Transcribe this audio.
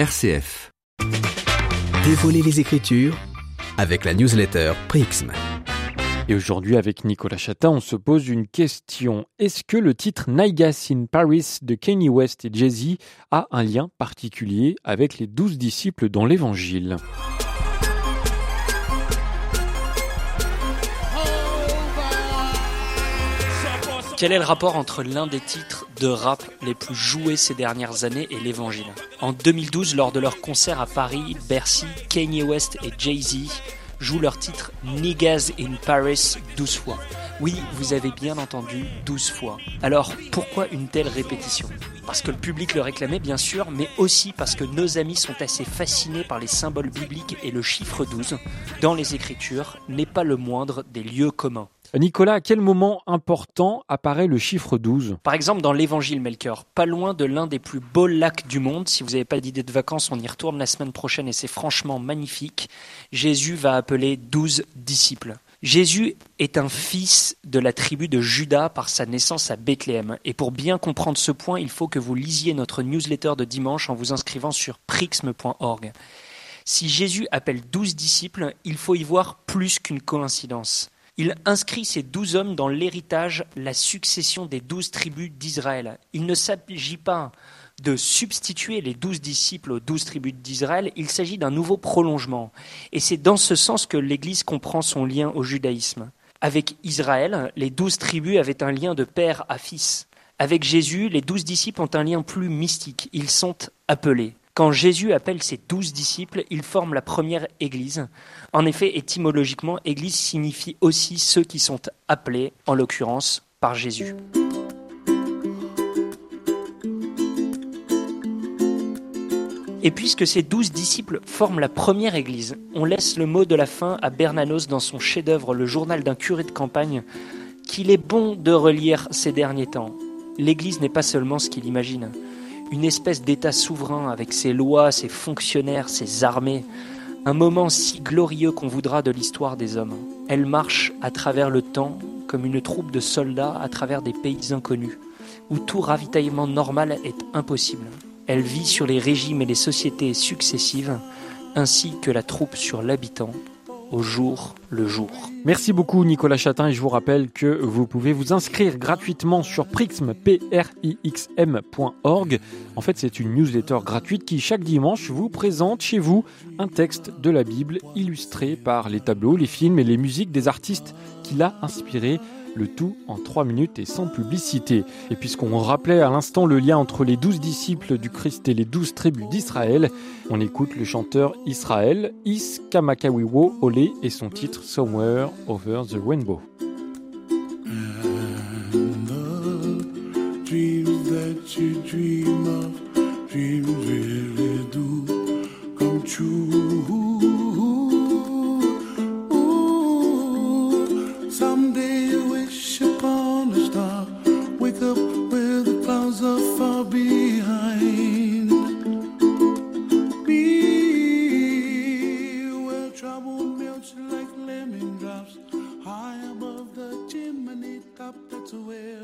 RCF. Dévoiler les Écritures avec la newsletter Prixm. Et aujourd'hui, avec Nicolas Chatin, on se pose une question. Est-ce que le titre Naigas in Paris de Kanye West et Jay-Z a un lien particulier avec les douze disciples dans l'Évangile? Quel est le rapport entre l'un des titres de rap les plus joués ces dernières années et l'évangile En 2012, lors de leur concert à Paris, Bercy, Kanye West et Jay-Z jouent leur titre Niggas in Paris 12 fois. Oui, vous avez bien entendu 12 fois. Alors, pourquoi une telle répétition? Parce que le public le réclamait bien sûr, mais aussi parce que nos amis sont assez fascinés par les symboles bibliques et le chiffre 12 dans les Écritures n'est pas le moindre des lieux communs. Nicolas, à quel moment important apparaît le chiffre 12 Par exemple, dans l'évangile Melchior, pas loin de l'un des plus beaux lacs du monde. Si vous n'avez pas d'idée de vacances, on y retourne la semaine prochaine et c'est franchement magnifique. Jésus va appeler 12 disciples. Jésus est un fils de la tribu de Judas par sa naissance à Bethléem. Et pour bien comprendre ce point, il faut que vous lisiez notre newsletter de dimanche en vous inscrivant sur prixme.org. Si Jésus appelle 12 disciples, il faut y voir plus qu'une coïncidence. Il inscrit ces douze hommes dans l'héritage, la succession des douze tribus d'Israël. Il ne s'agit pas de substituer les douze disciples aux douze tribus d'Israël, il s'agit d'un nouveau prolongement. Et c'est dans ce sens que l'Église comprend son lien au judaïsme. Avec Israël, les douze tribus avaient un lien de père à fils. Avec Jésus, les douze disciples ont un lien plus mystique. Ils sont appelés. Quand Jésus appelle ses douze disciples, il forme la première Église. En effet, étymologiquement, Église signifie aussi ceux qui sont appelés, en l'occurrence, par Jésus. Et puisque ces douze disciples forment la première Église, on laisse le mot de la fin à Bernanos dans son chef-d'œuvre Le journal d'un curé de campagne, qu'il est bon de relire ces derniers temps. L'Église n'est pas seulement ce qu'il imagine une espèce d'État souverain avec ses lois, ses fonctionnaires, ses armées, un moment si glorieux qu'on voudra de l'histoire des hommes. Elle marche à travers le temps comme une troupe de soldats à travers des pays inconnus, où tout ravitaillement normal est impossible. Elle vit sur les régimes et les sociétés successives, ainsi que la troupe sur l'habitant, au jour le jour. Merci beaucoup Nicolas Chatin et je vous rappelle que vous pouvez vous inscrire gratuitement sur prixm.org. En fait, c'est une newsletter gratuite qui chaque dimanche vous présente chez vous un texte de la Bible illustré par les tableaux, les films et les musiques des artistes qui l'a inspiré. Le tout en 3 minutes et sans publicité. Et puisqu'on rappelait à l'instant le lien entre les 12 disciples du Christ et les 12 tribus d'Israël, on écoute le chanteur Israël Is Kamakawiwo Ole et son titre Somewhere Over the Rainbow. an 8 cup that's aware